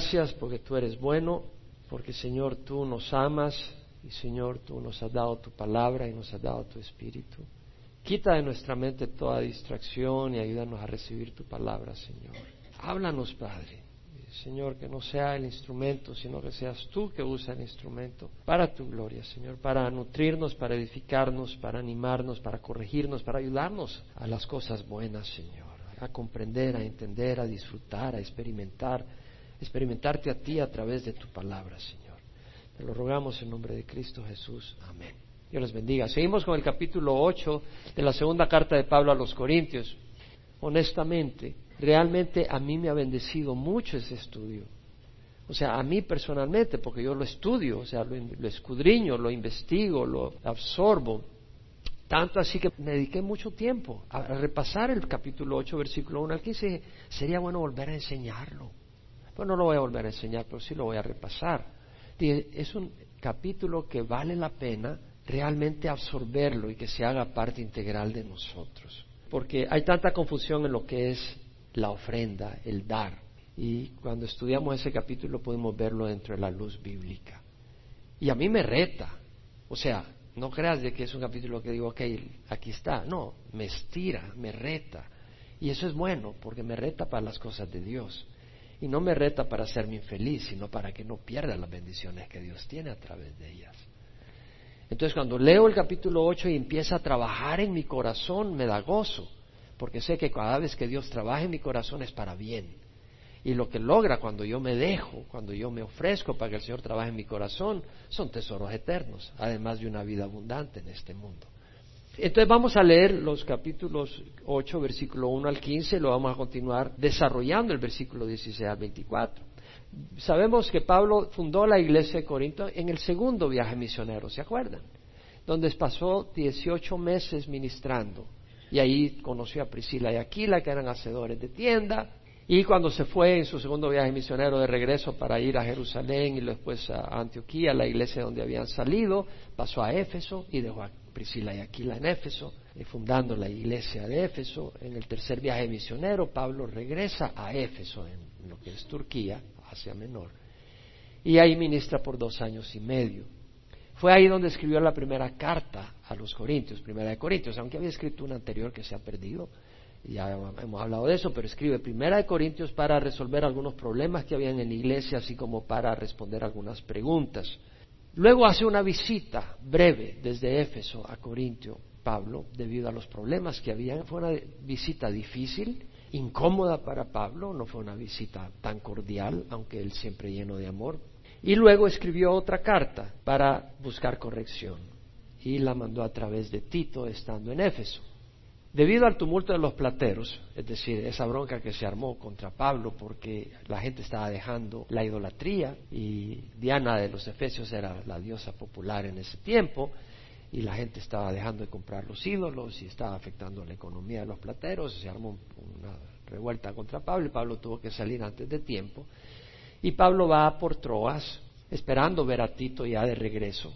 gracias porque tú eres bueno, porque Señor tú nos amas y Señor tú nos has dado tu palabra y nos has dado tu espíritu. Quita de nuestra mente toda distracción y ayúdanos a recibir tu palabra, Señor. Háblanos, Padre. Señor, que no sea el instrumento, sino que seas tú que usa el instrumento para tu gloria, Señor, para nutrirnos, para edificarnos, para animarnos, para corregirnos, para ayudarnos a las cosas buenas, Señor, a comprender, a entender, a disfrutar, a experimentar, experimentarte a ti a través de tu palabra, Señor. Te lo rogamos en nombre de Cristo Jesús. Amén. Dios les bendiga. Seguimos con el capítulo 8 de la segunda carta de Pablo a los Corintios. Honestamente, realmente a mí me ha bendecido mucho ese estudio. O sea, a mí personalmente, porque yo lo estudio, o sea, lo, escudriño, lo investigo, lo absorbo. Tanto así que me dediqué mucho tiempo a, repasar el capítulo 8, versículo 1 al 15. Sería bueno volver a enseñarlo. No lo voy a volver a enseñar, pero sí lo voy a repasar. Es un capítulo que vale la pena realmente absorberlo y que se haga parte integral de nosotros. Porque hay tanta confusión en lo que es la ofrenda, el dar. Y cuando estudiamos ese capítulo podemos verlo dentro de la luz bíblica. Y a mí me reta. O sea, no creas de que es un capítulo que digo, ok, aquí está. No, me estira, me reta. Y eso es bueno, porque me reta para las cosas de Dios. Y no me reta para hacerme infeliz, sino para que no pierda las bendiciones que Dios tiene a través de ellas. Entonces cuando leo el capítulo 8 y empieza a trabajar en mi corazón, me da gozo porque sé que cada vez que Dios trabaja en mi corazón es para bien. Y lo que logra cuando yo me dejo, cuando yo me ofrezco para que el Señor trabaje en mi corazón, son tesoros eternos, además de una vida abundante en este mundo. Entonces vamos a leer los capítulos 8, versículo 1 al 15, lo vamos a continuar desarrollando el versículo 16 al 24. Sabemos que Pablo fundó la iglesia de Corinto en el segundo viaje misionero, ¿se acuerdan? Donde pasó 18 meses ministrando y ahí conoció a Priscila y Aquila, que eran hacedores de tienda. Y cuando se fue en su segundo viaje misionero de regreso para ir a Jerusalén y después a Antioquía, la iglesia donde habían salido, pasó a Éfeso y dejó a Priscila y Aquila en Éfeso, eh, fundando la iglesia de Éfeso. En el tercer viaje misionero, Pablo regresa a Éfeso, en lo que es Turquía, Asia Menor, y ahí ministra por dos años y medio. Fue ahí donde escribió la primera carta a los Corintios, primera de Corintios, aunque había escrito una anterior que se ha perdido, ya hemos hablado de eso, pero escribe primera de Corintios para resolver algunos problemas que habían en la iglesia, así como para responder algunas preguntas. Luego hace una visita breve desde Éfeso a Corintio, Pablo, debido a los problemas que había. Fue una visita difícil, incómoda para Pablo, no fue una visita tan cordial, aunque él siempre lleno de amor, y luego escribió otra carta para buscar corrección y la mandó a través de Tito estando en Éfeso. Debido al tumulto de los plateros, es decir, esa bronca que se armó contra Pablo porque la gente estaba dejando la idolatría y Diana de los Efesios era la diosa popular en ese tiempo y la gente estaba dejando de comprar los ídolos y estaba afectando la economía de los plateros, se armó una revuelta contra Pablo y Pablo tuvo que salir antes de tiempo. Y Pablo va por Troas, esperando ver a Tito ya de regreso,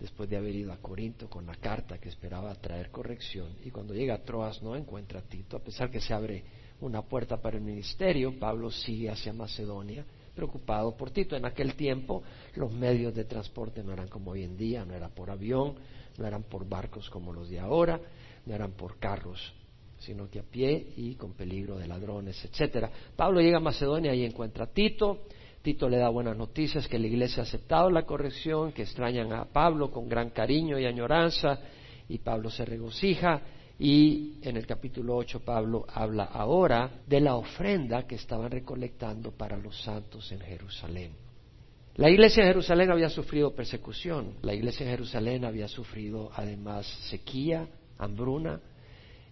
después de haber ido a Corinto con la carta que esperaba traer corrección. Y cuando llega a Troas no encuentra a Tito, a pesar que se abre una puerta para el ministerio, Pablo sigue hacia Macedonia, preocupado por Tito. En aquel tiempo los medios de transporte no eran como hoy en día, no era por avión, no eran por barcos como los de ahora, no eran por carros sino que a pie y con peligro de ladrones, etcétera. Pablo llega a Macedonia y encuentra a Tito, Tito le da buenas noticias que la iglesia ha aceptado la corrección, que extrañan a Pablo con gran cariño y añoranza, y Pablo se regocija. Y en el capítulo 8 Pablo habla ahora de la ofrenda que estaban recolectando para los santos en Jerusalén. La iglesia en Jerusalén había sufrido persecución, la iglesia en Jerusalén había sufrido además sequía, hambruna,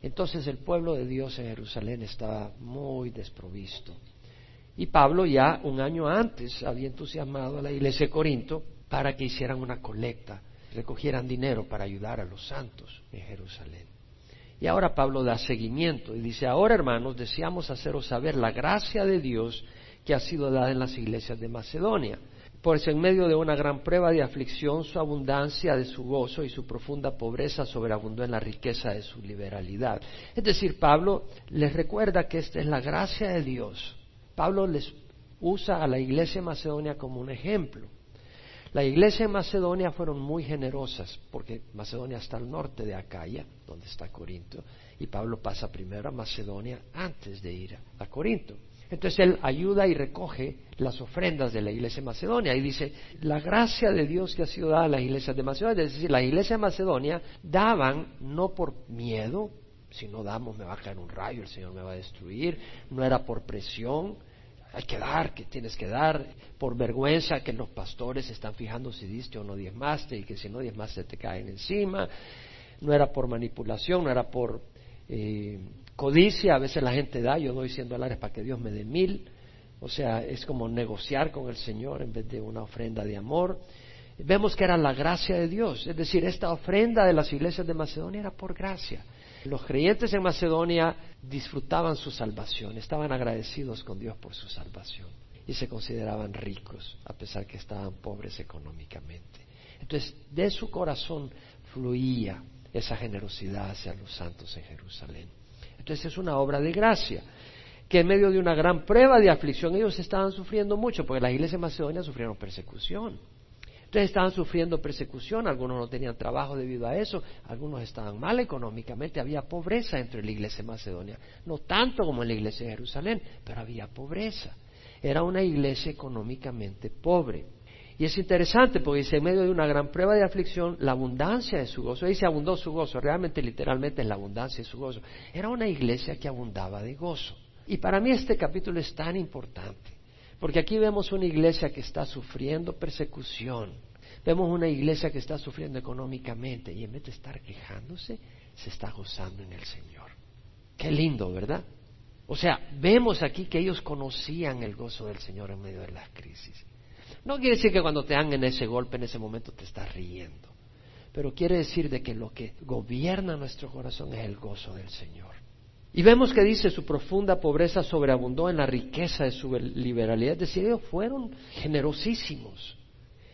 entonces el pueblo de Dios en Jerusalén estaba muy desprovisto. Y Pablo ya un año antes había entusiasmado a la iglesia de Corinto para que hicieran una colecta, recogieran dinero para ayudar a los santos en Jerusalén. Y ahora Pablo da seguimiento y dice, ahora hermanos, deseamos haceros saber la gracia de Dios que ha sido dada en las iglesias de Macedonia. Pues en medio de una gran prueba de aflicción, su abundancia de su gozo y su profunda pobreza sobreabundó en la riqueza de su liberalidad. Es decir, Pablo les recuerda que esta es la gracia de Dios Pablo les usa a la iglesia de Macedonia como un ejemplo. La iglesia de Macedonia fueron muy generosas, porque Macedonia está al norte de Acaya, donde está Corinto, y Pablo pasa primero a Macedonia antes de ir a Corinto. Entonces él ayuda y recoge las ofrendas de la iglesia de Macedonia y dice, la gracia de Dios que ha sido dada a las iglesias de Macedonia, es decir, la iglesia de Macedonia daban no por miedo, si no damos me va a caer un rayo, el Señor me va a destruir, no era por presión, hay que dar, que tienes que dar, por vergüenza que los pastores están fijando si diste o no diezmaste y que si no diezmaste te caen encima, no era por manipulación, no era por eh, codicia, a veces la gente da, yo doy 100 dólares para que Dios me dé mil, o sea, es como negociar con el Señor en vez de una ofrenda de amor. Vemos que era la gracia de Dios, es decir, esta ofrenda de las iglesias de Macedonia era por gracia. Los creyentes en Macedonia disfrutaban su salvación, estaban agradecidos con Dios por su salvación y se consideraban ricos a pesar que estaban pobres económicamente. Entonces, de su corazón fluía esa generosidad hacia los santos en Jerusalén. Entonces es una obra de gracia, que en medio de una gran prueba de aflicción ellos estaban sufriendo mucho, porque las iglesias de Macedonia sufrieron persecución. Entonces estaban sufriendo persecución, algunos no tenían trabajo debido a eso, algunos estaban mal económicamente, había pobreza entre la iglesia de Macedonia, no tanto como en la iglesia de Jerusalén, pero había pobreza. Era una iglesia económicamente pobre. Y es interesante porque dice, en medio de una gran prueba de aflicción, la abundancia de su gozo, dice abundó su gozo, realmente literalmente es la abundancia de su gozo. Era una iglesia que abundaba de gozo. Y para mí este capítulo es tan importante, porque aquí vemos una iglesia que está sufriendo persecución, vemos una iglesia que está sufriendo económicamente y en vez de estar quejándose, se está gozando en el Señor. Qué lindo, ¿verdad? O sea, vemos aquí que ellos conocían el gozo del Señor en medio de las crisis. No quiere decir que cuando te dan en ese golpe, en ese momento, te estás riendo. Pero quiere decir de que lo que gobierna nuestro corazón es el gozo del Señor. Y vemos que dice su profunda pobreza sobreabundó en la riqueza de su liberalidad. Es decir, ellos fueron generosísimos.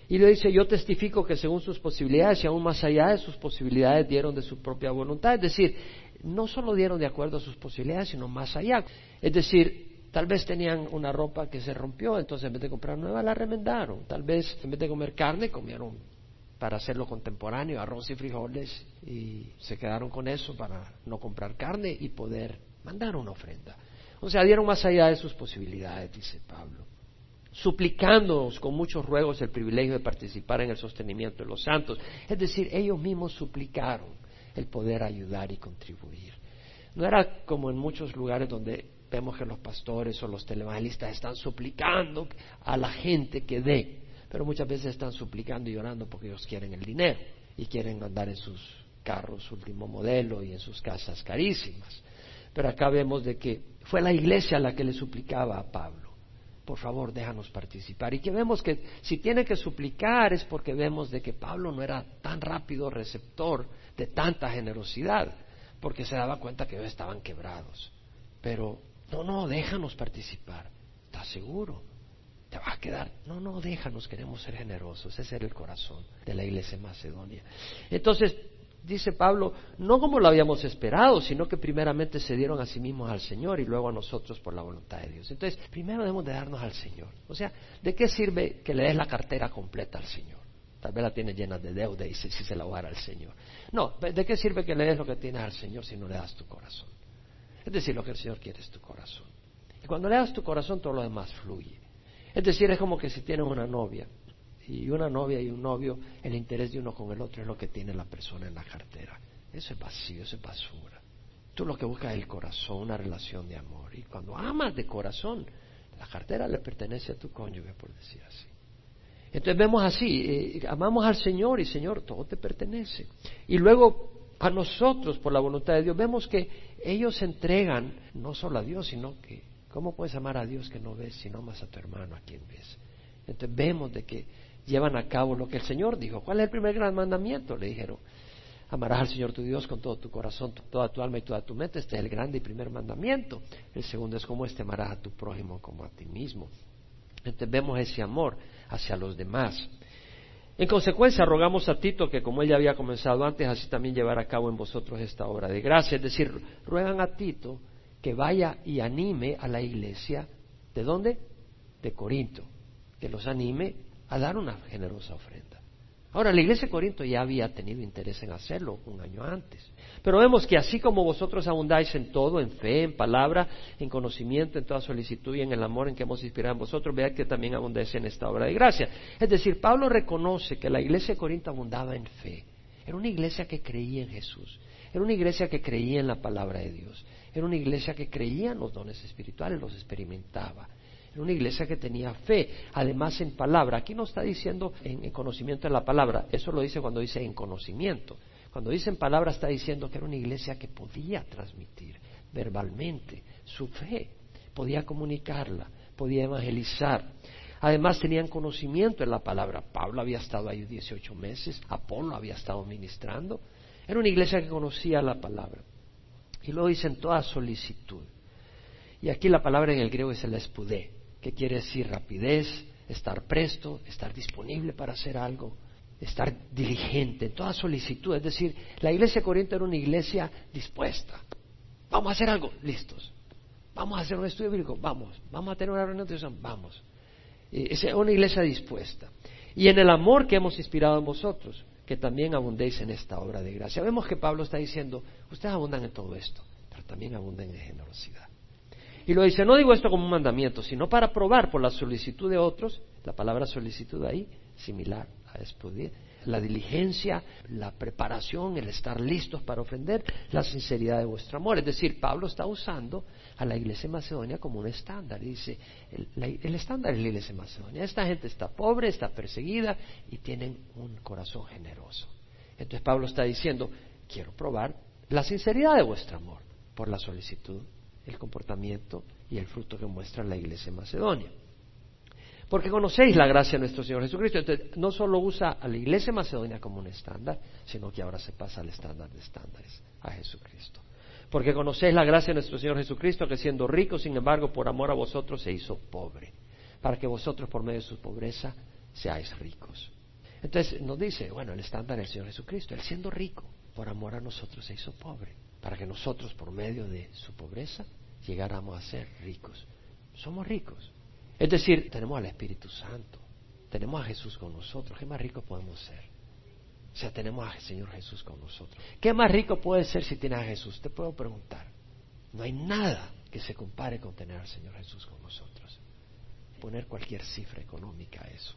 Y le dice, yo testifico que según sus posibilidades y aún más allá de sus posibilidades dieron de su propia voluntad. Es decir, no solo dieron de acuerdo a sus posibilidades, sino más allá. Es decir, Tal vez tenían una ropa que se rompió, entonces en vez de comprar nueva la remendaron. Tal vez en vez de comer carne comieron para hacerlo contemporáneo, arroz y frijoles, y se quedaron con eso para no comprar carne y poder mandar una ofrenda. O sea, dieron más allá de sus posibilidades, dice Pablo, suplicándonos con muchos ruegos el privilegio de participar en el sostenimiento de los santos. Es decir, ellos mismos suplicaron el poder ayudar y contribuir. No era como en muchos lugares donde vemos que los pastores o los televangelistas están suplicando a la gente que dé, pero muchas veces están suplicando y orando porque ellos quieren el dinero y quieren andar en sus carros último modelo y en sus casas carísimas. Pero acá vemos de que fue la iglesia la que le suplicaba a Pablo, por favor déjanos participar. Y que vemos que si tiene que suplicar es porque vemos de que Pablo no era tan rápido receptor de tanta generosidad, porque se daba cuenta que ellos estaban quebrados. Pero no, no, déjanos participar. ¿Estás seguro? ¿Te va a quedar? No, no, déjanos, queremos ser generosos. Ese era el corazón de la iglesia Macedonia. Entonces, dice Pablo, no como lo habíamos esperado, sino que primeramente se dieron a sí mismos al Señor y luego a nosotros por la voluntad de Dios. Entonces, primero debemos de darnos al Señor. O sea, ¿de qué sirve que le des la cartera completa al Señor? Tal vez la tienes llena de deuda y si, si se la va a dar al Señor. No, ¿de qué sirve que le des lo que tienes al Señor si no le das tu corazón? Es decir, lo que el Señor quiere es tu corazón. Y cuando le das tu corazón, todo lo demás fluye. Es decir, es como que si tienes una novia y una novia y un novio, el interés de uno con el otro es lo que tiene la persona en la cartera. Eso es vacío, eso es basura. Tú lo que buscas es el corazón, una relación de amor. Y cuando amas de corazón, la cartera le pertenece a tu cónyuge, por decir así. Entonces vemos así, eh, amamos al Señor y Señor, todo te pertenece. Y luego a nosotros por la voluntad de Dios. Vemos que ellos se entregan no solo a Dios, sino que, ¿cómo puedes amar a Dios que no ves si no amas a tu hermano a quien ves? Entonces vemos de que llevan a cabo lo que el Señor dijo. ¿Cuál es el primer gran mandamiento? Le dijeron, amarás al Señor tu Dios con todo tu corazón, toda tu alma y toda tu mente. Este es el grande y primer mandamiento. El segundo es como este, amarás a tu prójimo como a ti mismo. Entonces vemos ese amor hacia los demás. En consecuencia, rogamos a Tito que como él ya había comenzado antes, así también llevar a cabo en vosotros esta obra de gracia. Es decir, ruegan a Tito que vaya y anime a la iglesia. ¿De dónde? de Corinto, que los anime a dar una generosa ofrenda. Ahora, la iglesia de Corinto ya había tenido interés en hacerlo un año antes. Pero vemos que así como vosotros abundáis en todo, en fe, en palabra, en conocimiento, en toda solicitud y en el amor en que hemos inspirado en vosotros, veáis que también abundáis en esta obra de gracia. Es decir, Pablo reconoce que la iglesia de Corinto abundaba en fe. Era una iglesia que creía en Jesús. Era una iglesia que creía en la palabra de Dios. Era una iglesia que creía en los dones espirituales, los experimentaba. Era una iglesia que tenía fe, además en palabra. Aquí no está diciendo en, conocimiento de la palabra, eso lo dice cuando dice en conocimiento. Cuando dice en palabra está diciendo que era una iglesia que podía transmitir verbalmente su fe, podía comunicarla, podía evangelizar. Además tenían conocimiento en la palabra. Pablo había estado ahí 18 meses, Apolo había estado ministrando. Era una iglesia que conocía la palabra. Y lo dice en toda solicitud. Y aquí la palabra en el griego es el espudé, que quiere decir rapidez, estar presto, estar disponible para hacer algo, estar diligente, en toda solicitud. Es decir, la iglesia de era una iglesia dispuesta. Vamos a hacer algo, listos. Vamos a hacer un estudio bíblico, vamos. Vamos a tener una reunión de oración, vamos. Es una iglesia dispuesta. Y en el amor que hemos inspirado en vosotros, que también abundéis en esta obra de gracia. Vemos que Pablo está diciendo, ustedes abundan en todo esto, pero también abundan en generosidad. Y lo dice, no digo esto como un mandamiento, sino para probar por la solicitud de otros, la palabra solicitud ahí, similar a estudiar, la diligencia, la preparación, el estar listos para ofender, la sinceridad de vuestro amor. Es decir, Pablo está usando a la iglesia de Macedonia como un estándar. dice, el, estándar es la iglesia de Macedonia. Esta gente está pobre, está perseguida y tienen un corazón generoso. Entonces Pablo está diciendo, quiero probar la sinceridad de vuestro amor por la solicitud el comportamiento y el fruto que muestra la iglesia en Macedonia. Porque conocéis la gracia de nuestro Señor Jesucristo. Entonces, no solo usa a la iglesia Macedonia como un estándar, sino que ahora se pasa al estándar de estándares, a Jesucristo. Porque conocéis la gracia de nuestro Señor Jesucristo, que siendo rico, sin embargo, por amor a vosotros se hizo pobre, para que vosotros, por medio de su pobreza, seáis ricos. Entonces nos dice, bueno, el estándar del Señor Jesucristo, Él siendo rico, por amor a nosotros se hizo pobre para que nosotros, por medio de su pobreza, llegáramos a ser ricos. Somos ricos. Es decir, tenemos al Espíritu Santo, tenemos a Jesús con nosotros. ¿Qué más rico podemos ser? O sea, tenemos al Señor Jesús con nosotros. ¿Qué más rico puede ser si tienes a Jesús? Te puedo preguntar. No hay nada que se compare con tener al Señor Jesús con nosotros. Poner cualquier cifra económica a eso.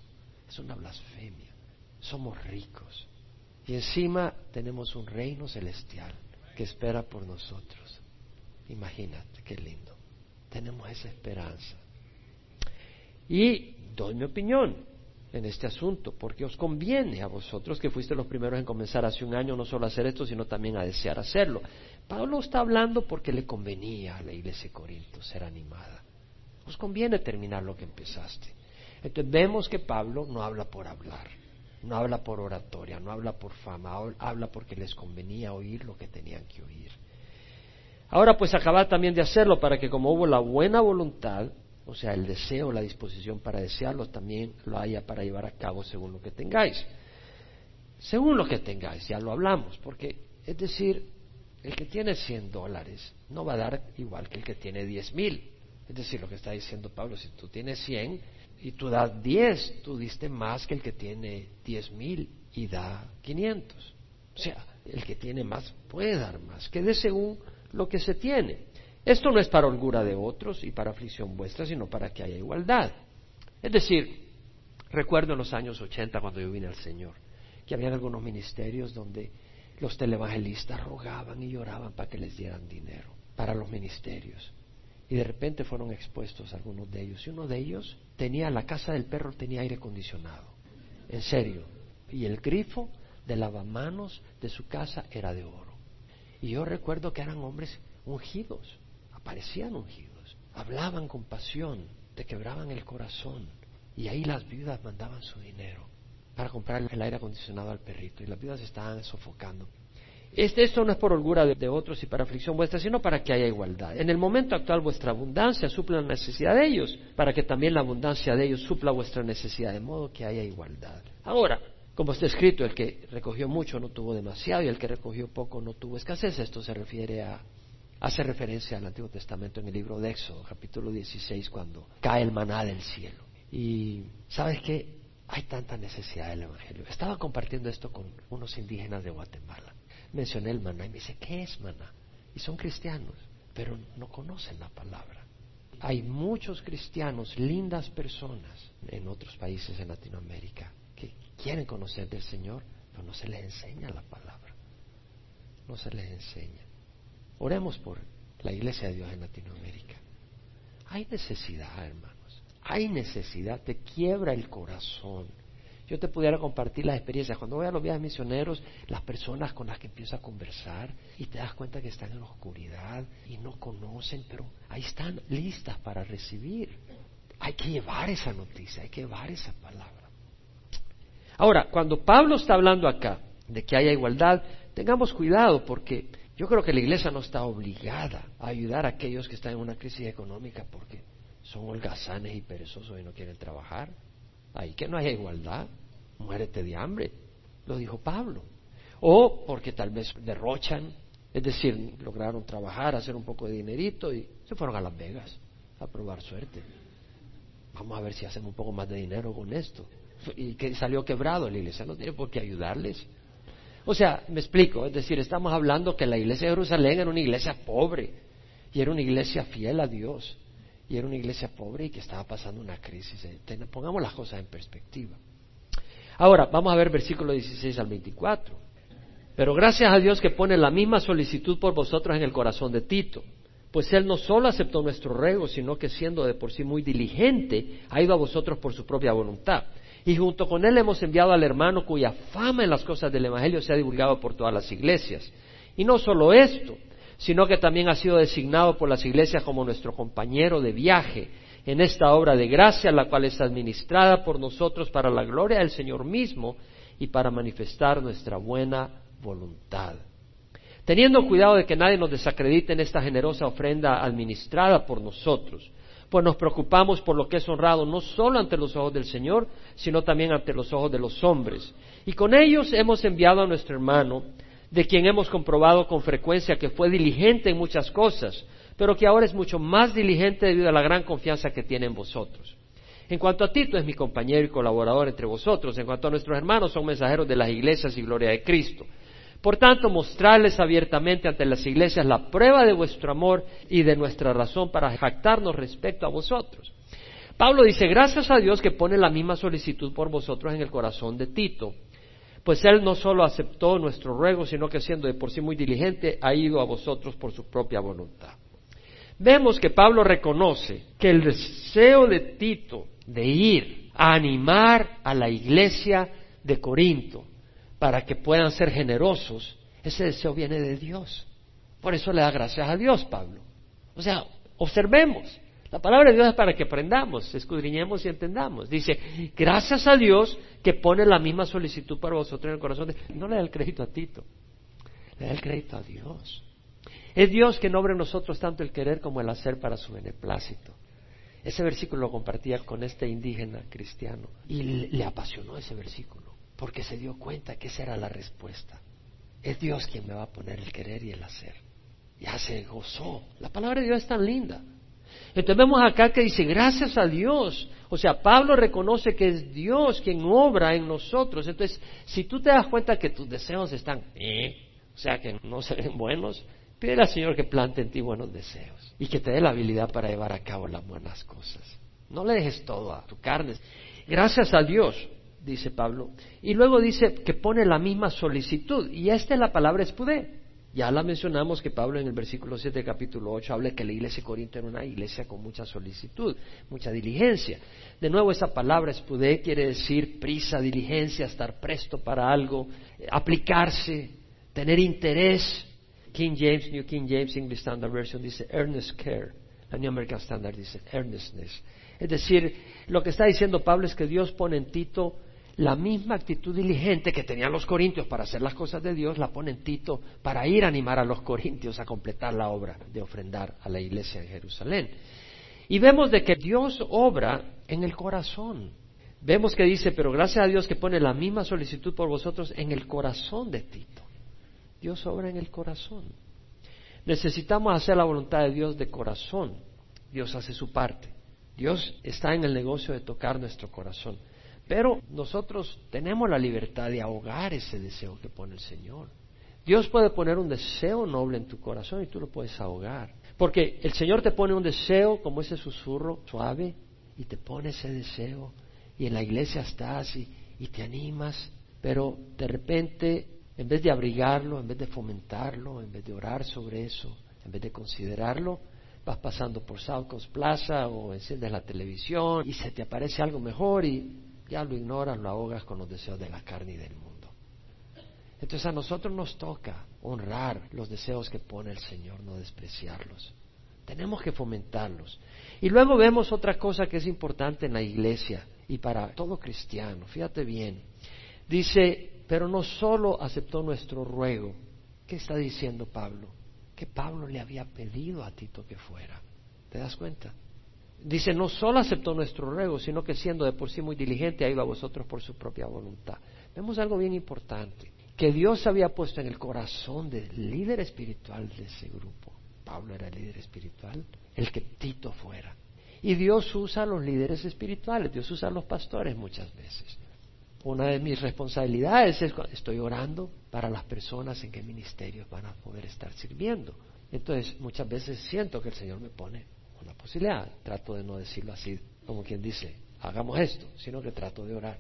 Es una blasfemia. Somos ricos. Y encima tenemos un reino celestial que espera por nosotros. Imagínate, qué lindo. Tenemos esa esperanza. Y doy mi opinión en este asunto, porque os conviene a vosotros que fuiste los primeros en comenzar hace un año no solo a hacer esto, sino también a desear hacerlo. Pablo está hablando porque le convenía a la iglesia de Corinto ser animada. Os conviene terminar lo que empezaste. Entonces vemos que Pablo no habla por hablar no habla por oratoria, no habla por fama, habla porque les convenía oír lo que tenían que oír. Ahora pues acabad también de hacerlo para que como hubo la buena voluntad, o sea, el deseo, la disposición para desearlo, también lo haya para llevar a cabo según lo que tengáis. Según lo que tengáis, ya lo hablamos, porque es decir, el que tiene 100 dólares no va a dar igual que el que tiene 10 mil. Es decir, lo que está diciendo Pablo, si tú tienes 100, y tú das diez, tú diste más que el que tiene diez mil y da quinientos. O sea, el que tiene más puede dar más, que de según lo que se tiene. Esto no es para holgura de otros y para aflicción vuestra, sino para que haya igualdad. Es decir, recuerdo en los años 80 cuando yo vine al Señor, que había algunos ministerios donde los televangelistas rogaban y lloraban para que les dieran dinero para los ministerios. Y de repente fueron expuestos algunos de ellos. Y uno de ellos tenía, la casa del perro tenía aire acondicionado. En serio. Y el grifo de lavamanos de su casa era de oro. Y yo recuerdo que eran hombres ungidos. Aparecían ungidos. Hablaban con pasión. Te quebraban el corazón. Y ahí las viudas mandaban su dinero para comprar el aire acondicionado al perrito. Y las viudas estaban sofocando. Este, esto no es por holgura de, otros y para aflicción vuestra, sino para que haya igualdad. En el momento actual vuestra abundancia suple la necesidad de ellos, para que también la abundancia de ellos supla vuestra necesidad, de modo que haya igualdad. Ahora, como está escrito, el que recogió mucho no tuvo demasiado y el que recogió poco no tuvo escasez. Esto se refiere a Hace referencia al Antiguo Testamento en el libro de Éxodo, capítulo 16, cuando cae el maná del cielo. Y sabes qué? Hay tanta necesidad del Evangelio. Estaba compartiendo esto con unos indígenas de Guatemala. Mencioné el maná y me dice, ¿qué es maná? Y son cristianos, pero no conocen la palabra. Hay muchos cristianos, lindas personas en otros países en Latinoamérica que quieren conocer del Señor, pero no se les enseña la palabra. No se les enseña. Oremos por la iglesia de Dios en Latinoamérica. Hay necesidad, hermanos. Hay necesidad. Te quiebra el corazón. Yo te pudiera compartir las experiencias. Cuando voy a los viajes misioneros, las personas con las que empiezo a conversar y te das cuenta que están en la oscuridad y no conocen, pero ahí están listas para recibir. Hay que llevar esa noticia, hay que llevar esa palabra. Ahora, cuando Pablo está hablando acá de que haya igualdad, tengamos cuidado porque yo creo que la iglesia no está obligada a ayudar a aquellos que están en una crisis económica porque son holgazanes y perezosos y no quieren trabajar. Ahí que no haya igualdad, muérete de hambre, lo dijo Pablo. O porque tal vez derrochan, es decir, lograron trabajar, hacer un poco de dinerito y se fueron a Las Vegas a probar suerte. Vamos a ver si hacen un poco más de dinero con esto. Y que salió quebrado la iglesia, no tiene por qué ayudarles. O sea, me explico, es decir, estamos hablando que la iglesia de Jerusalén era una iglesia pobre y era una iglesia fiel a Dios y era una iglesia pobre y que estaba pasando una crisis. Eh, pongamos las cosas en perspectiva. Ahora, vamos a ver versículo 16 al 24. Pero gracias a Dios que pone la misma solicitud por vosotros en el corazón de Tito, pues él no solo aceptó nuestro ruego, sino que siendo de por sí muy diligente, ha ido a vosotros por su propia voluntad. Y junto con él hemos enviado al hermano cuya fama en las cosas del Evangelio se ha divulgado por todas las iglesias. Y no solo esto, sino que también ha sido designado por las iglesias como nuestro compañero de viaje en esta obra de gracia, la cual es administrada por nosotros para la gloria del Señor mismo y para manifestar nuestra buena voluntad. Teniendo cuidado de que nadie nos desacredite en esta generosa ofrenda administrada por nosotros, pues nos preocupamos por lo que es honrado no solo ante los ojos del Señor, sino también ante los ojos de los hombres. Y con ellos hemos enviado a nuestro hermano, de quien hemos comprobado con frecuencia que fue diligente en muchas cosas, pero que ahora es mucho más diligente debido a la gran confianza que tiene en vosotros. En cuanto a Tito, es mi compañero y colaborador entre vosotros. En cuanto a nuestros hermanos, son mensajeros de las iglesias y gloria de Cristo. Por tanto, mostrarles abiertamente ante las iglesias la prueba de vuestro amor y de nuestra razón para jactarnos respecto a vosotros. Pablo dice, gracias a Dios que pone la misma solicitud por vosotros en el corazón de Tito, pues él no solo aceptó nuestro ruego, sino que siendo de por sí muy diligente, ha ido a vosotros por su propia voluntad. Vemos que Pablo reconoce que el deseo de Tito de ir a animar a la iglesia de Corinto para que puedan ser generosos, ese deseo viene de Dios. Por eso le da gracias a Dios, Pablo. O sea, observemos. La palabra de Dios es para que aprendamos, escudriñemos y entendamos. Dice, gracias a Dios que pone la misma solicitud para vosotros en el corazón. De... No le da el crédito a Tito, le da el crédito a Dios. Es Dios que no obre en nosotros tanto el querer como el hacer para su beneplácito. Ese versículo lo compartía con este indígena cristiano y le apasionó ese versículo porque se dio cuenta que esa era la respuesta. Es Dios quien me va a poner el querer y el hacer. Ya se gozó. La palabra de Dios es tan linda. Entonces vemos acá que dice, gracias a Dios. O sea, Pablo reconoce que es Dios quien obra en nosotros. Entonces, si tú te das cuenta que tus deseos están, eh, o sea, que no se ven buenos, pide al Señor que plante en ti buenos deseos y que te dé la habilidad para llevar a cabo las buenas cosas. No le dejes todo a tu carne. Gracias a Dios dice Pablo. Y luego dice que pone la misma solicitud. Y esta es la palabra espudé. Ya la mencionamos que Pablo en el versículo 7 capítulo 8 habla que la iglesia de Corinto era una iglesia con mucha solicitud, mucha diligencia. De nuevo, esa palabra espudé quiere decir prisa, diligencia, estar presto para algo, aplicarse, tener interés. King James, New King James, English Standard Version dice earnest care. La New American Standard dice earnestness. Es decir, lo que está diciendo Pablo es que Dios pone en Tito la misma actitud diligente que tenían los corintios para hacer las cosas de Dios, la pone en Tito para ir a animar a los corintios a completar la obra de ofrendar a la iglesia en Jerusalén. Y vemos de que Dios obra en el corazón. Vemos que dice, pero gracias a Dios que pone la misma solicitud por vosotros en el corazón de Tito. Dios obra en el corazón. necesitamos hacer la voluntad de Dios de corazón. Dios hace su parte. Dios está en el negocio de tocar nuestro corazón. Pero nosotros tenemos la libertad de ahogar ese deseo que pone el Señor. Dios puede poner un deseo noble en tu corazón y tú lo puedes ahogar. Porque el Señor te pone un deseo como ese susurro suave y te pone ese deseo y en la iglesia estás y, y te animas, pero de repente en vez de abrigarlo, en vez de fomentarlo, en vez de orar sobre eso, en vez de considerarlo, vas pasando por South Plaza o enciendes la televisión y se te aparece algo mejor y ya lo ignoras, lo ahogas con los deseos de la carne y del mundo. Entonces a nosotros nos toca honrar los deseos que pone el Señor, no despreciarlos. Tenemos que fomentarlos. Y luego vemos otra cosa que es importante en la iglesia y para todo cristiano. Fíjate bien. Dice, pero no solo aceptó nuestro ruego. ¿Qué está diciendo Pablo? Que Pablo le había pedido a Tito que fuera. ¿Te das cuenta? Dice, no solo aceptó nuestro ruego, sino que siendo de por sí muy diligente ha ido a vosotros por su propia voluntad. Vemos algo bien importante, que Dios había puesto en el corazón del líder espiritual de ese grupo. Pablo era el líder espiritual, el que Tito fuera. Y Dios usa a los líderes espirituales, Dios usa a los pastores muchas veces. Una de mis responsabilidades es estoy orando para las personas en qué ministerios van a poder estar sirviendo. Entonces, muchas veces siento que el Señor me pone una posibilidad. Trato de no decirlo así, como quien dice, hagamos esto, sino que trato de orar.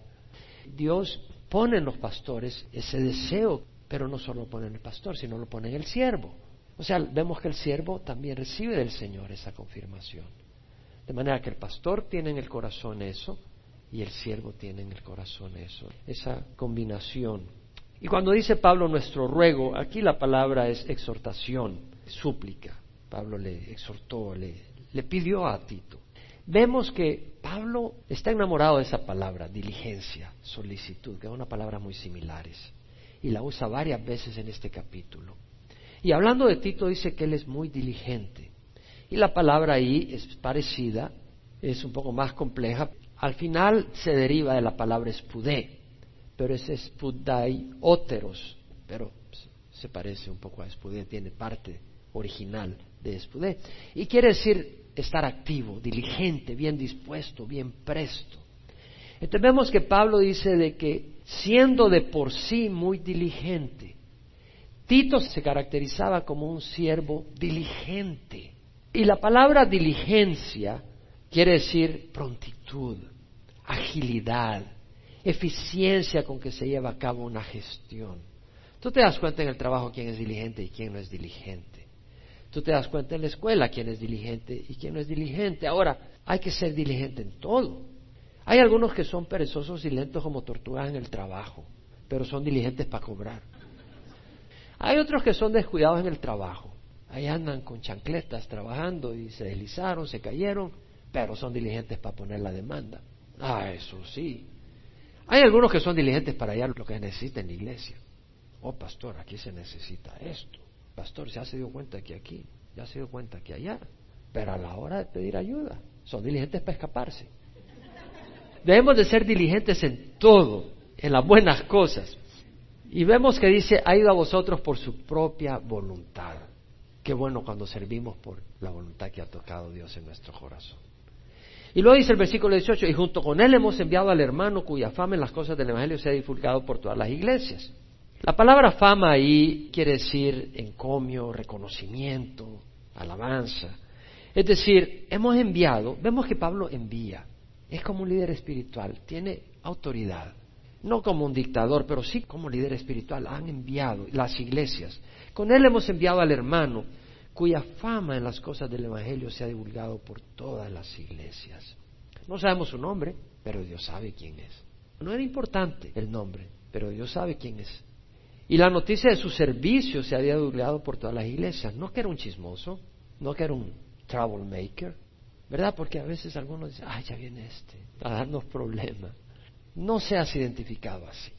Dios pone en los pastores ese deseo, pero no solo lo pone en el pastor, sino lo pone en el siervo. O sea, vemos que el siervo también recibe del Señor esa confirmación. De manera que el pastor tiene en el corazón eso, y el siervo tiene en el corazón eso, esa combinación. Y cuando dice Pablo nuestro ruego, aquí la palabra es exhortación, súplica. Pablo le exhortó, le, le pidió a Tito. Vemos que Pablo está enamorado de esa palabra, diligencia, solicitud, que son una palabra muy similares, y la usa varias veces en este capítulo. Y hablando de Tito dice que él es muy diligente. Y la palabra ahí es parecida, es un poco más compleja, al final se deriva de la palabra espudé, pero es espudai óteros, pero se parece un poco a espudé, tiene parte original de espudé. Y quiere decir estar activo, diligente, bien dispuesto, bien presto. Entonces vemos que Pablo dice de que siendo de por sí muy diligente, Tito se caracterizaba como un siervo diligente. Y la palabra diligencia quiere decir prontitud, agilidad, eficiencia con que se lleva a cabo una gestión. Tú te das cuenta en el trabajo quién es diligente y quién no es diligente. Tú te das cuenta en la escuela quién es diligente y quién no es diligente. Ahora, hay que ser diligente en todo. Hay algunos que son perezosos y lentos como tortugas en el trabajo, pero son diligentes para cobrar. Hay otros que son descuidados en el trabajo. Ahí andan con chancletas trabajando y se deslizaron, se cayeron, pero son diligentes para poner la demanda. Ah, eso sí. Hay algunos que son diligentes para hallar lo que necesita en la iglesia. Oh, pastor, aquí se necesita esto. Pastor, ya se dio cuenta que aquí, ya se dio cuenta que allá. Pero a la hora de pedir ayuda, son diligentes para escaparse. Debemos de ser diligentes en todo, en las buenas cosas. Y vemos que dice, ha ido a vosotros por su propia voluntad. Qué bueno cuando servimos por la voluntad que ha tocado Dios en nuestro corazón. Y luego dice el versículo 18, y junto con él hemos enviado al hermano cuya fama en las cosas del Evangelio se ha divulgado por todas las iglesias. La palabra fama ahí quiere decir encomio, reconocimiento, alabanza. Es decir, hemos enviado, vemos que Pablo envía, es como un líder espiritual, tiene autoridad, no como un dictador, pero sí como líder espiritual, han enviado las iglesias. Con él hemos enviado al hermano cuya fama en las cosas del Evangelio se ha divulgado por todas las iglesias. No sabemos su nombre, pero Dios sabe quién es. No era importante el nombre, pero Dios sabe quién es. Y la noticia de su servicio se había divulgado por todas las iglesias. No que era un chismoso, no que era un troublemaker, ¿verdad? Porque a veces algunos dicen, ay, ya viene este, a darnos problemas. No seas identificado así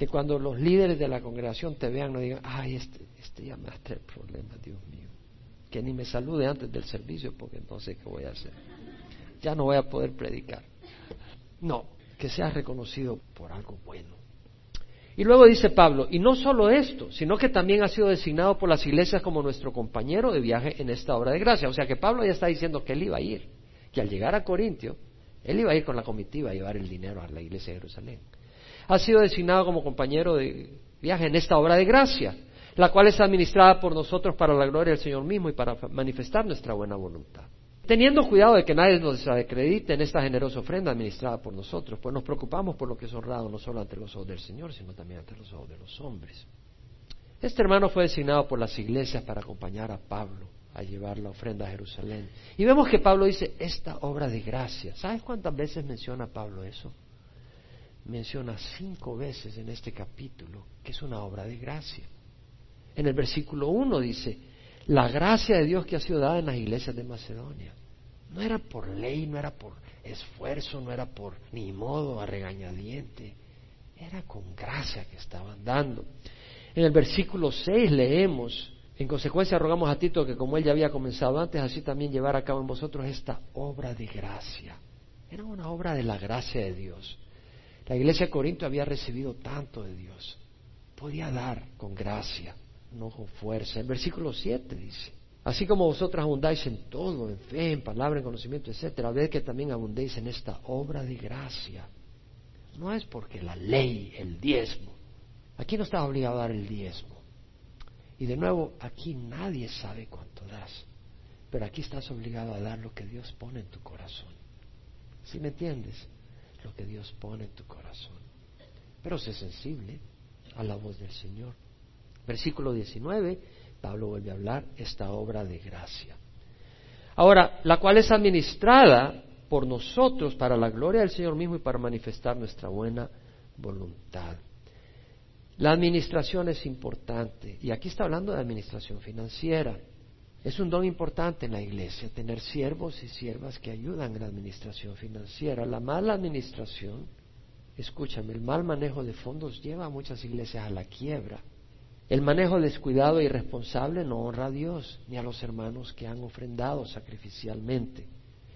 que cuando los líderes de la congregación te vean no digan, ay, este, este ya me va a traer problemas, Dios mío. Que ni me salude antes del servicio porque entonces qué voy a hacer. Ya no voy a poder predicar. No, que seas reconocido por algo bueno. Y luego dice Pablo, y no solo esto, sino que también ha sido designado por las iglesias como nuestro compañero de viaje en esta obra de gracia. O sea que Pablo ya está diciendo que él iba a ir, que al llegar a Corintio, él iba a ir con la comitiva a llevar el dinero a la iglesia de Jerusalén. Ha sido designado como compañero de viaje en esta obra de gracia, la cual es administrada por nosotros para la gloria del Señor mismo y para manifestar nuestra buena voluntad. Teniendo cuidado de que nadie nos acredite en esta generosa ofrenda administrada por nosotros, pues nos preocupamos por lo que es honrado no solo ante los ojos del Señor, sino también ante los ojos de los hombres. Este hermano fue designado por las iglesias para acompañar a Pablo a llevar la ofrenda a Jerusalén. Y vemos que Pablo dice, esta obra de gracia. ¿Sabes cuántas veces menciona Pablo eso? Menciona cinco veces en este capítulo que es una obra de gracia. En el versículo 1 dice, la gracia de Dios que ha sido dada en las iglesias de Macedonia. No era por ley, no era por esfuerzo, no era por ni modo a regañadiente, era con gracia que estaban dando. En el versículo 6 leemos, en consecuencia rogamos a Tito que como él ya había comenzado antes, así también llevar a cabo en vosotros esta obra de gracia. Era una obra de la gracia de Dios. La iglesia de Corinto había recibido tanto de Dios. Podía dar con gracia, no con fuerza. El versículo 7 dice, así como vosotros abundáis en todo, en fe, en palabra, en conocimiento, etcétera, ved que también abundéis en esta obra de gracia. No es porque la ley, el diezmo. Aquí no estás obligado a dar el diezmo. Y de nuevo, aquí nadie sabe cuánto das. Pero aquí estás obligado a dar lo que Dios pone en tu corazón. ¿Sí me entiendes? lo que Dios pone en tu corazón. Pero sé sensible a la voz del Señor. Versículo 19, Pablo vuelve a hablar esta obra de gracia. Ahora, la cual es administrada por nosotros para la gloria del Señor mismo y para manifestar nuestra buena voluntad. La administración es importante y aquí está hablando de administración financiera. Es un don importante en la iglesia tener siervos y siervas que ayudan en la administración financiera. La mala administración, escúchame, el mal manejo de fondos lleva a muchas iglesias a la quiebra. El manejo descuidado y irresponsable no honra a Dios ni a los hermanos que han ofrendado sacrificialmente.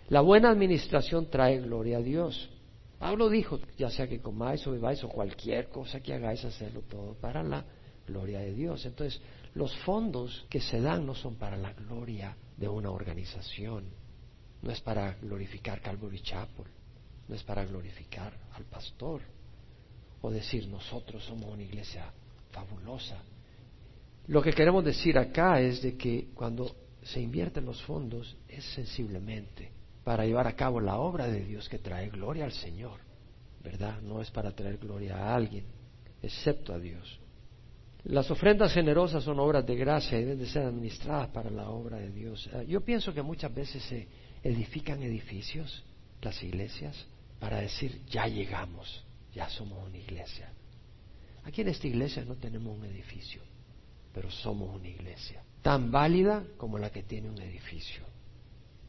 La buena administración trae gloria a Dios. Pablo dijo, ya sea que comáis o bebáis o cualquier cosa que hagáis, hacerlo todo para la gloria de Dios. Entonces, los fondos que se dan no son para la gloria de una organización, no es para glorificar Calvary Chapel, no es para glorificar al pastor o decir nosotros somos una iglesia fabulosa. Lo que queremos decir acá es de que cuando se invierten los fondos es sensiblemente para llevar a cabo la obra de Dios que trae gloria al Señor, ¿verdad? No es para traer gloria a alguien, excepto a Dios. Las ofrendas generosas son obras de gracia y deben de ser administradas para la obra de Dios. Eh, yo pienso que muchas veces se edifican edificios, las iglesias, para decir, ya llegamos, ya somos una iglesia. Aquí en esta iglesia no tenemos un edificio, pero somos una iglesia, tan válida como la que tiene un edificio.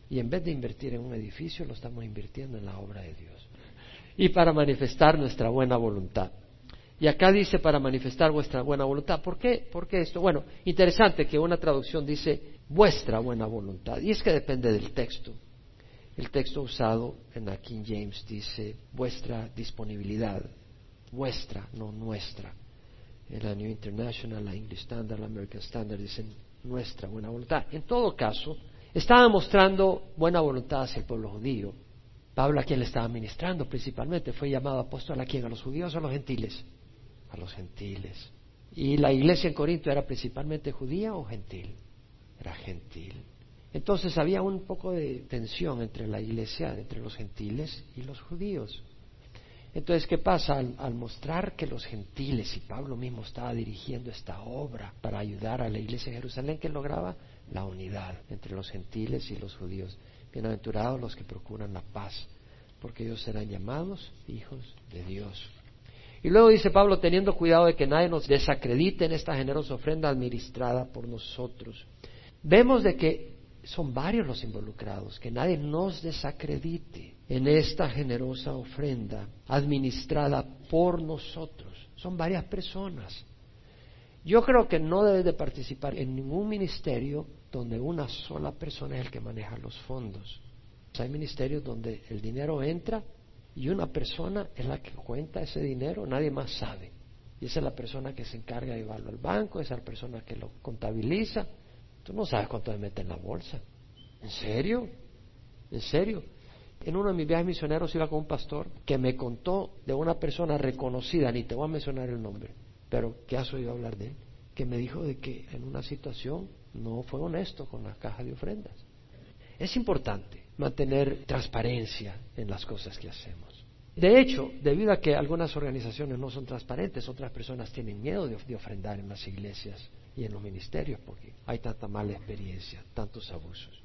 Y en vez de invertir en un edificio, lo estamos invirtiendo en la obra de Dios. Y para manifestar nuestra buena voluntad. Y acá dice para manifestar vuestra buena voluntad. ¿Por qué? ¿Por qué esto? Bueno, interesante que una traducción dice vuestra buena voluntad. Y es que depende del texto. El texto usado en la King James dice vuestra disponibilidad. Vuestra, no nuestra. La New International, la English Standard, la American Standard dicen nuestra buena voluntad. En todo caso, estaba mostrando buena voluntad hacia el pueblo judío. Pablo a quien le estaba ministrando principalmente fue llamado apóstol a quién, a los judíos o a los gentiles a los gentiles. ¿Y la iglesia en Corinto era principalmente judía o gentil? Era gentil. Entonces había un poco de tensión entre la iglesia, entre los gentiles y los judíos. Entonces, ¿qué pasa? Al, mostrar que los gentiles, y Pablo mismo estaba dirigiendo esta obra para ayudar a la iglesia de Jerusalén, que lograba la unidad entre los gentiles y los judíos. Bienaventurados los que procuran la paz, porque ellos serán llamados hijos de Dios. Y luego dice Pablo, teniendo cuidado de que nadie nos desacredite en esta generosa ofrenda administrada por nosotros. Vemos de que son varios los involucrados, que nadie nos desacredite en esta generosa ofrenda administrada por nosotros. Son varias personas. Yo creo que no debes de participar en ningún ministerio donde una sola persona es el que maneja los fondos. Hay ministerios donde el dinero entra y una persona es la que cuenta ese dinero, nadie más sabe. Y esa es la persona que se encarga de llevarlo al banco, esa es la persona que lo contabiliza. Tú no sabes cuánto le mete en la bolsa. ¿En serio? ¿En serio? En uno de mis viajes misioneros iba con un pastor que me contó de una persona reconocida, ni te voy a mencionar el nombre, pero que has oído hablar de él, que me dijo de que en una situación no fue honesto con la caja de ofrendas. Es importante mantener transparencia en las cosas que hacemos. De hecho, debido a que algunas organizaciones no son transparentes, otras personas tienen miedo de, ofrendar en las iglesias y en los ministerios porque hay tanta mala experiencia, tantos abusos.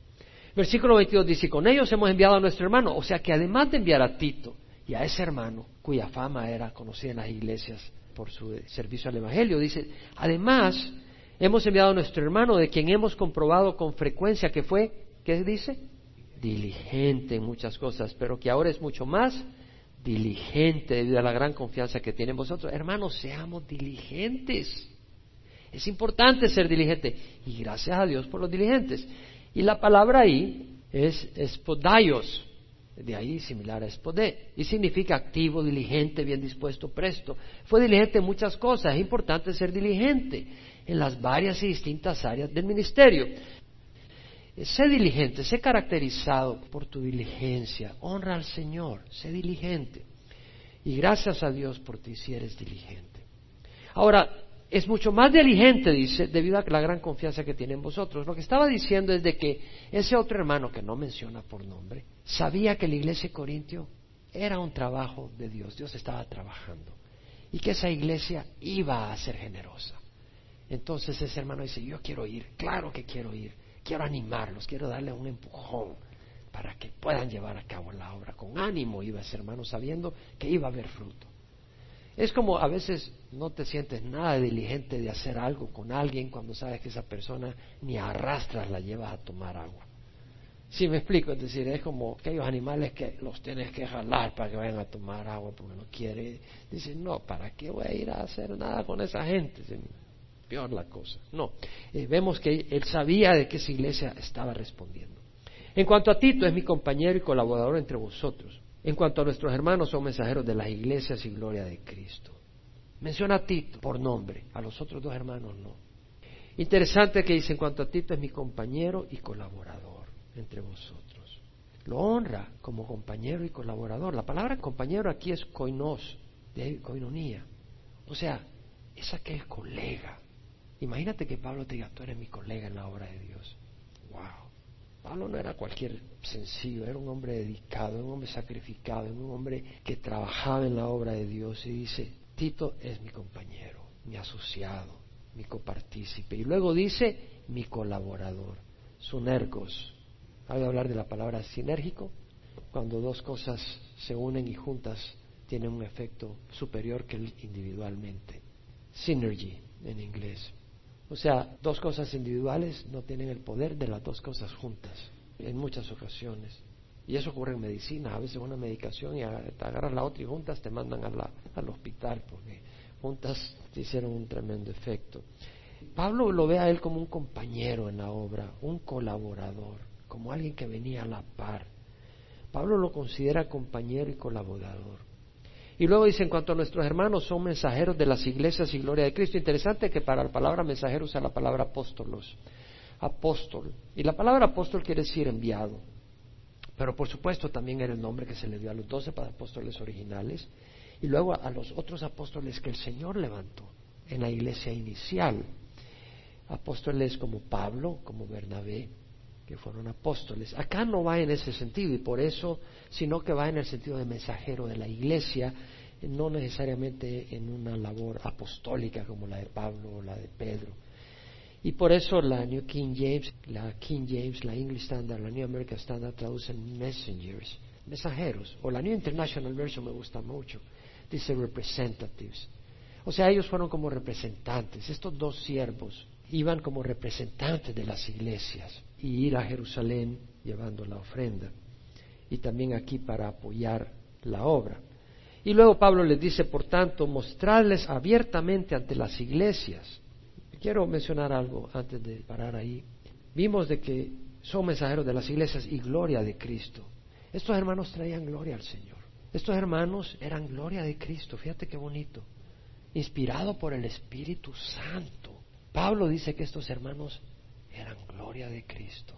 Versículo 22 dice, con ellos hemos enviado a nuestro hermano, o sea que además de enviar a Tito y a ese hermano, cuya fama era conocida en las iglesias por su servicio al Evangelio, dice, además hemos enviado a nuestro hermano de quien hemos comprobado con frecuencia que fue, ¿qué dice? Diligente en muchas cosas, pero que ahora es mucho más diligente debido a la gran confianza que tienen vosotros. Hermanos, seamos diligentes. Es importante ser diligente y gracias a Dios por los diligentes. Y la palabra ahí es espodaios, de ahí similar a espodé, y significa activo, diligente, bien dispuesto, presto. Fue diligente en muchas cosas, es importante ser diligente en las varias y distintas áreas del ministerio. Sé diligente, sé caracterizado por tu diligencia. Honra al Señor, sé diligente. Y gracias a Dios por ti si eres diligente. Ahora, es mucho más diligente, dice, debido a la gran confianza que tiene en vosotros. Lo que estaba diciendo es de que ese otro hermano que no menciona por nombre, sabía que la iglesia de Corintio era un trabajo de Dios, Dios estaba trabajando. Y que esa iglesia iba a ser generosa. Entonces ese hermano dice, yo quiero ir, claro que quiero ir quiero animarlos, quiero darles un empujón para que puedan llevar a cabo la obra. Con ánimo iba ese hermano sabiendo que iba a haber fruto. Es como a veces no te sientes nada diligente de hacer algo con alguien cuando sabes que esa persona ni arrastras la llevas a tomar agua. Si me explico, es decir, es como aquellos animales que los tienes que jalar para que vayan a tomar agua porque no quiere. Dicen, no, ¿para qué voy a ir a hacer nada con esa gente? peor la cosa. No, eh, vemos que él sabía de qué esa iglesia estaba respondiendo. En cuanto a Tito, es mi compañero y colaborador entre vosotros. En cuanto a nuestros hermanos, son mensajeros de las iglesias y gloria de Cristo. Menciona a Tito por nombre, a los otros dos hermanos no. Interesante que dice, en cuanto a Tito, es mi compañero y colaborador entre vosotros. Lo honra como compañero y colaborador. La palabra compañero aquí es koinos, de koinonía. O sea, es aquel colega, Imagínate que Pablo te diga, tú eres mi colega en la obra de Dios. Wow. Pablo no era cualquier sencillo, era un hombre dedicado, un hombre sacrificado, un hombre que trabajaba en la obra de Dios y dice, Tito es mi compañero, mi asociado, mi copartícipe. Y luego dice, mi colaborador, sunergos. Que hablar de la palabra sinérgico, cuando dos cosas se unen y juntas tienen un efecto superior que individualmente. Synergy en inglés. O sea, dos cosas individuales no tienen el poder de las dos cosas juntas, en muchas ocasiones. Y eso ocurre en medicina, a veces una medicación y te agarras la otra y juntas te mandan al hospital porque juntas te hicieron un tremendo efecto. Pablo lo ve a él como un compañero en la obra, un colaborador, como alguien que venía a la par. Pablo lo considera compañero y colaborador. Y luego dice, en cuanto a nuestros hermanos, son mensajeros de las iglesias y gloria de Cristo. Interesante que para la palabra mensajero usa la palabra apóstolos. Apóstol. Y la palabra apóstol quiere decir enviado. Pero por supuesto también era el nombre que se le dio a los doce apóstoles originales y luego a los otros apóstoles que el Señor levantó en la iglesia inicial. Apóstoles como Pablo, como Bernabé, que fueron apóstoles. Acá no va en ese sentido y por eso, sino que va en el sentido de mensajero de la iglesia, no necesariamente en una labor apostólica como la de Pablo o la de Pedro. Y por eso la New King James, la King James, la English Standard, la New American Standard traducen messengers, mensajeros, o la New International Version me gusta mucho, dice representatives. O sea, ellos fueron como representantes, estos dos siervos iban como representantes de las iglesias y ir a Jerusalén llevando la ofrenda. Y también aquí para apoyar la obra. Y luego Pablo les dice, por tanto, mostrarles abiertamente ante las iglesias. Quiero mencionar algo antes de parar ahí. Vimos de que son mensajeros de las iglesias y gloria de Cristo. Estos hermanos traían gloria al Señor. Estos hermanos eran gloria de Cristo. Fíjate qué bonito. inspirado por el Espíritu Santo. Pablo dice que estos hermanos eran gloria de Cristo,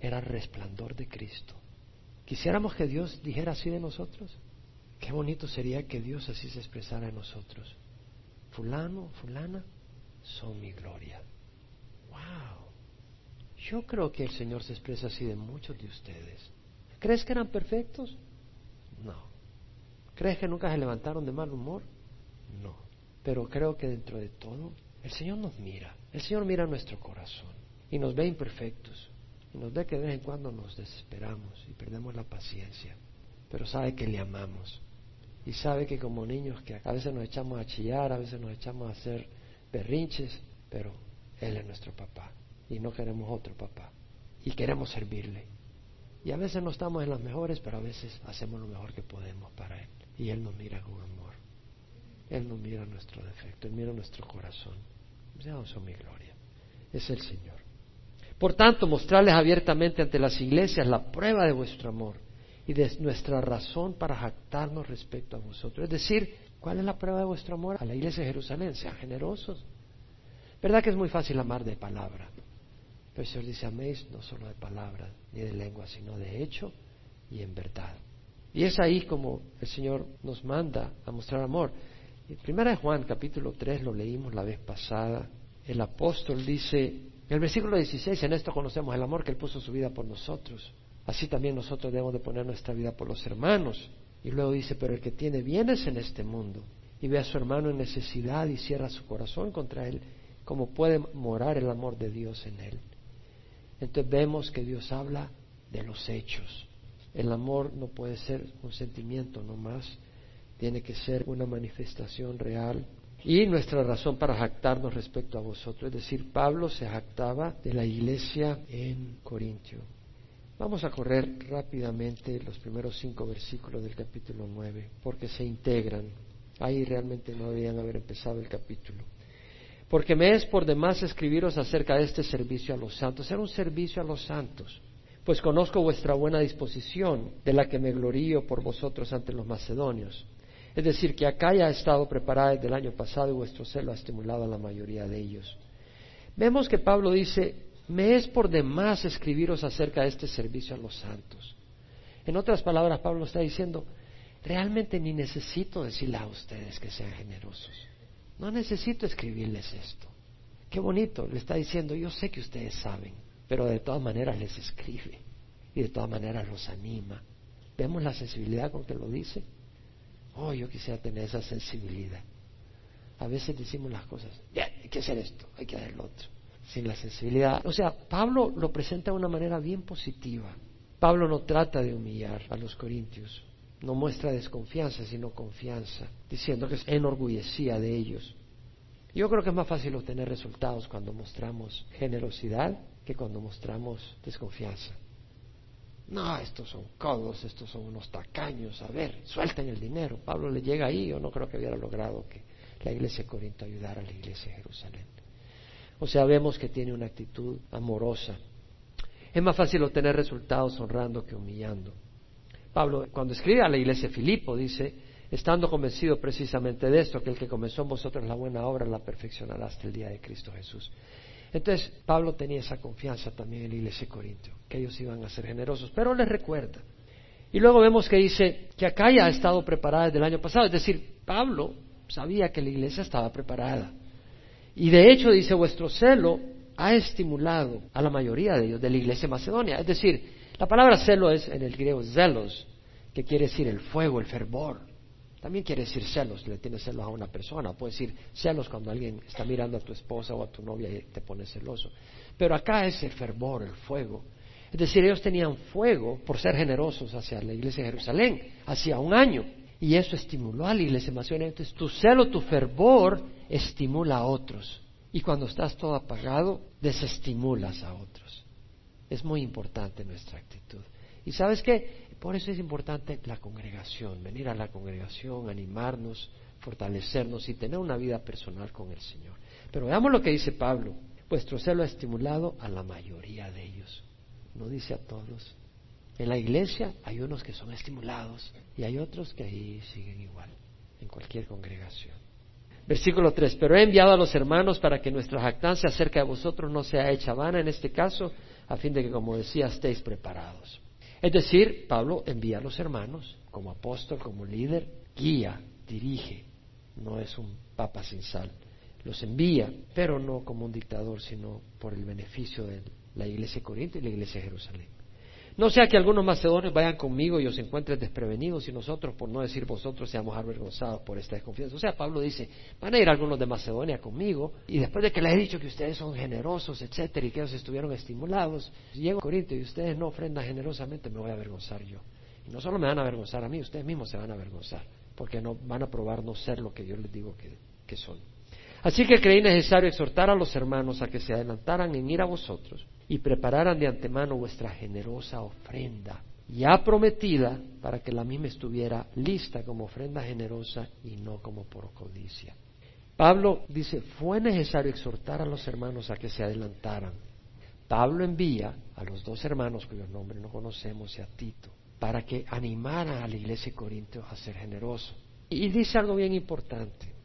eran resplandor de Cristo. Quisiéramos que Dios dijera así de nosotros. Qué bonito sería que Dios así se expresara en nosotros. Fulano, fulana, son mi gloria. Wow. Yo creo que el Señor se expresa así de muchos de ustedes. ¿Crees que eran perfectos? No. ¿Crees que nunca se levantaron de mal humor? No. Pero creo que dentro de todo, el Señor nos mira. El Señor mira nuestro corazón y nos ve imperfectos. Y nos ve que de vez en cuando nos desesperamos y perdemos la paciencia. Pero sabe que le amamos. Y sabe que como niños que a veces nos echamos a chillar, a veces nos echamos a hacer berrinches, pero Él es nuestro papá. Y no queremos otro papá. Y queremos servirle. Y a veces no estamos en las mejores, pero a veces hacemos lo mejor que podemos para Él. Y Él nos mira con amor. Él no mira nuestro defecto, Él mira nuestro corazón. Son mi gloria. Es el Señor. Por tanto, mostrarles abiertamente ante las iglesias la prueba de vuestro amor y de nuestra razón para jactarnos respecto a vosotros. Es decir, ¿cuál es la prueba de vuestro amor? A la iglesia de Jerusalén, sean generosos. ¿Verdad que es muy fácil amar de palabra? Pero el Señor dice, améis no solo de palabra ni de lengua, sino de hecho y en verdad. Y es ahí como el Señor nos manda a mostrar amor. Primera de Juan, capítulo 3, lo leímos la vez pasada. El apóstol dice, en el versículo 16, en esto conocemos el amor que Él puso su vida por nosotros. Así también nosotros debemos de poner nuestra vida por los hermanos. Y luego dice, pero el que tiene bienes en este mundo y ve a su hermano en necesidad y cierra su corazón contra él, ¿cómo puede morar el amor de Dios en él? Entonces vemos que Dios habla de los hechos. El amor no puede ser un sentimiento nomás, tiene que ser una manifestación real. Y nuestra razón para jactarnos respecto a vosotros, es decir, Pablo se jactaba de la iglesia en Corintio. Vamos a correr rápidamente los primeros cinco versículos del capítulo nueve, porque se integran. Ahí realmente no debían haber empezado el capítulo. Porque me es por demás escribiros acerca de este servicio a los santos. Era un servicio a los santos pues conozco vuestra buena disposición, de la que me glorío por vosotros ante los macedonios. Es decir, que acá ya ha estado preparada desde el año pasado y vuestro celo ha estimulado a la mayoría de ellos. Vemos que Pablo dice, me es por demás escribiros acerca de este servicio a los santos. En otras palabras, Pablo está diciendo, realmente ni necesito decirle a ustedes que sean generosos. No necesito escribirles esto. Qué bonito, le está diciendo, yo sé que ustedes saben pero de todas maneras les escribe y de todas maneras los anima. ¿Vemos la sensibilidad con que lo dice? Oh, yo quisiera tener esa sensibilidad. A veces decimos las cosas, ya, hay que hacer esto, hay que hacer lo otro, sin la sensibilidad. O sea, Pablo lo presenta de una manera bien positiva. Pablo no trata de humillar a los corintios, no muestra desconfianza, sino confianza, diciendo que se enorgullecía de ellos. Yo creo que es más fácil obtener resultados cuando mostramos generosidad que cuando mostramos desconfianza. No, estos son codos, estos son unos tacaños, a ver, suelten el dinero. Pablo le llega ahí, yo no creo que hubiera logrado que la iglesia de Corinto ayudara a la iglesia de Jerusalén. O sea, vemos que tiene una actitud amorosa. Es más fácil obtener resultados honrando que humillando. Pablo, cuando escribe a la iglesia de Filipo, dice, estando convencido precisamente de esto, que el que comenzó en vosotros la buena obra la perfeccionará hasta el día de Cristo Jesús. Entonces, Pablo tenía esa confianza también en la iglesia de Corintio, que ellos iban a ser generosos, pero les recuerda. Y luego vemos que dice que acá ya ha estado preparada desde el año pasado, es decir, Pablo sabía que la iglesia estaba preparada. Y de hecho dice, vuestro celo ha estimulado a la mayoría de ellos de la iglesia macedonia. Es decir, la palabra celo es en el griego zelos, que quiere decir el fuego, el fervor. También quiere decir celos, le tienes celos a una persona. Puede decir celos cuando alguien está mirando a tu esposa o a tu novia y te pone celoso. Pero acá es el fervor, el fuego. Es decir, ellos tenían fuego por ser generosos hacia la iglesia de Jerusalén, hacía un año. Y eso estimuló a la iglesia más Entonces, tu celo, tu fervor estimula a otros. Y cuando estás todo apagado, desestimulas a otros. Es muy importante nuestra actitud. ¿Y sabes qué? Por eso es importante la congregación, venir a la congregación, animarnos, fortalecernos y tener una vida personal con el Señor. Pero veamos lo que dice Pablo. Vuestro celo ha estimulado a la mayoría de ellos. No dice a todos. En la iglesia hay unos que son estimulados y hay otros que ahí siguen igual, en cualquier congregación. Versículo 3. Pero he enviado a los hermanos para que nuestra jactancia acerca de vosotros no sea hecha vana en este caso, a fin de que, como decía, estéis preparados. Es decir, Pablo envía a los hermanos como apóstol, como líder, guía, dirige. No es un papa sin sal. Los envía, pero no como un dictador, sino por el beneficio de la iglesia de Corinto y la iglesia de Jerusalén. No sea que algunos macedonios vayan conmigo y os encuentren desprevenidos y nosotros, por no decir vosotros, seamos avergonzados por esta desconfianza. O sea, Pablo dice, van a ir algunos de Macedonia conmigo y después de que les he dicho que ustedes son generosos, etcétera, y que ellos estuvieron estimulados, llego a Corinto y ustedes no ofrendan generosamente, me voy a avergonzar yo. Y no solo me van a avergonzar a mí, ustedes mismos se van a avergonzar, porque no van a probar no ser lo que yo les digo que, que son. Así que creí necesario exhortar a los hermanos a que se adelantaran en ir a vosotros y prepararan de antemano vuestra generosa ofrenda, ya prometida para que la misma estuviera lista como ofrenda generosa y no como por codicia. Pablo dice, fue necesario exhortar a los hermanos a que se adelantaran. Pablo envía a los dos hermanos cuyos nombres no conocemos y a Tito para que animaran a la iglesia de Corinto a ser generoso. Y dice algo bien importante.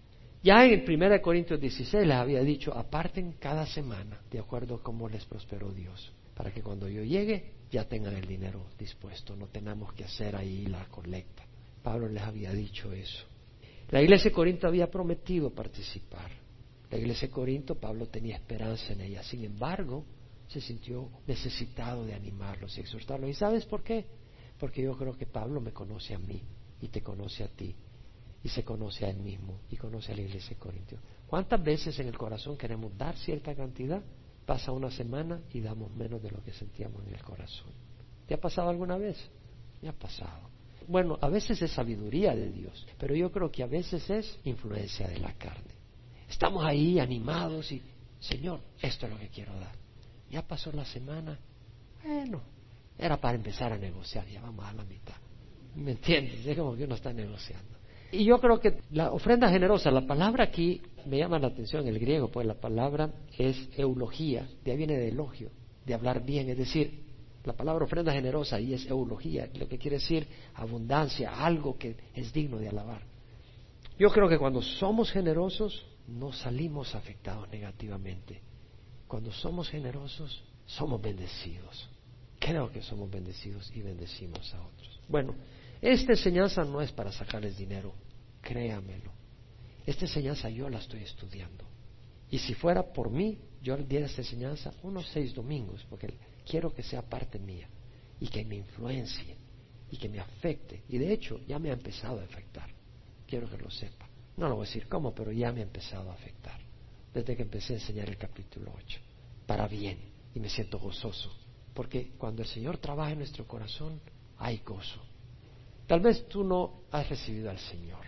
Ya en el 1 Corintios 16 les había dicho, aparten cada semana de acuerdo a cómo les prosperó Dios, para que cuando yo llegue ya tengan el dinero dispuesto, no tengamos que hacer ahí la colecta. Pablo les había dicho eso. La iglesia de Corinto había prometido participar. La iglesia de Corinto, Pablo tenía esperanza en ella. Sin embargo, se sintió necesitado de animarlos y exhortarlos. ¿Y sabes por qué? Porque yo creo que Pablo me conoce a mí y te conoce a ti y se conoce a él mismo y conoce a la iglesia de Corintios. ¿Cuántas veces en el corazón queremos dar cierta cantidad? Pasa una semana y damos menos de lo que sentíamos en el corazón. ¿Te ha pasado alguna vez? Me ha pasado. Bueno, a veces es sabiduría de Dios, pero yo creo que a veces es influencia de la carne. Estamos ahí animados y, Señor, esto es lo que quiero dar. Ya pasó la semana. Bueno, era para empezar a negociar, ya vamos a la mitad. ¿Me entiendes? Es como que uno está negociando. Y yo creo que la ofrenda generosa, la palabra aquí me llama la atención en el griego, pues la palabra es eulogía, de ahí viene de elogio, de hablar bien, es decir, la palabra ofrenda generosa ahí es eulogía, lo que quiere decir abundancia, algo que es digno de alabar. Yo creo que cuando somos generosos no salimos afectados negativamente. Cuando somos generosos somos bendecidos. Creo que somos bendecidos y bendecimos a otros. Bueno, esta enseñanza no es para sacarles dinero, créamelo. Esta enseñanza yo la estoy estudiando. Y si fuera por mí, yo diera esta enseñanza unos seis domingos, porque quiero que sea parte mía y que me influencie y que me afecte. Y de hecho, ya me ha empezado a afectar. Quiero que lo sepa. No lo voy a decir cómo, pero ya me ha empezado a afectar. Desde que empecé a enseñar el capítulo 8. Para bien. Y me siento gozoso. Porque cuando el Señor trabaja en nuestro corazón, hay gozo. Tal vez tú no has recibido al Señor.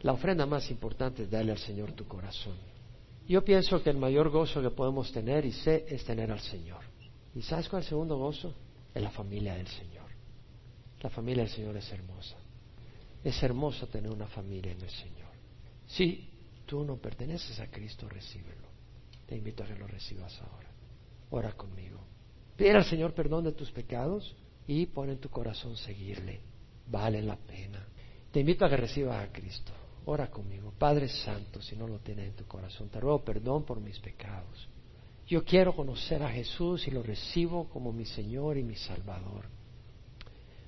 La ofrenda más importante es darle al Señor tu corazón. Yo pienso que el mayor gozo que podemos tener y sé es tener al Señor. ¿Y sabes cuál es el segundo gozo? Es la familia del Señor. La familia del Señor es hermosa. Es hermoso tener una familia en el Señor. Si tú no perteneces a Cristo, recíbelo. Te invito a que lo recibas ahora. Ora conmigo. Pide al Señor perdón de tus pecados y pon en tu corazón seguirle vale la pena. Te invito a que recibas a Cristo. Ora conmigo. Padre Santo, si no lo tienes en tu corazón, te ruego perdón por mis pecados. Yo quiero conocer a Jesús y lo recibo como mi Señor y mi Salvador.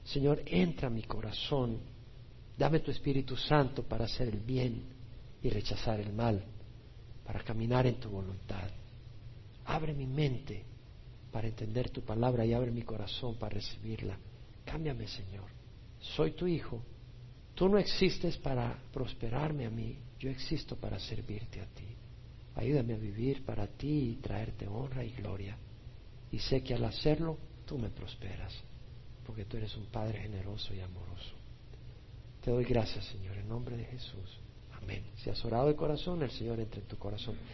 Señor, entra a mi corazón. Dame tu Espíritu Santo para hacer el bien y rechazar el mal, para caminar en tu voluntad. Abre mi mente para entender tu palabra y abre mi corazón para recibirla. Cámbiame, Señor soy tu hijo, tú no existes para prosperarme a mí, yo existo para servirte a ti. Ayúdame a vivir para ti y traerte honra y gloria. Y sé que al hacerlo, tú me prosperas, porque tú eres un Padre generoso y amoroso. Te doy gracias, Señor, en nombre de Jesús. Amén. Si has orado de corazón, el Señor entra en tu corazón.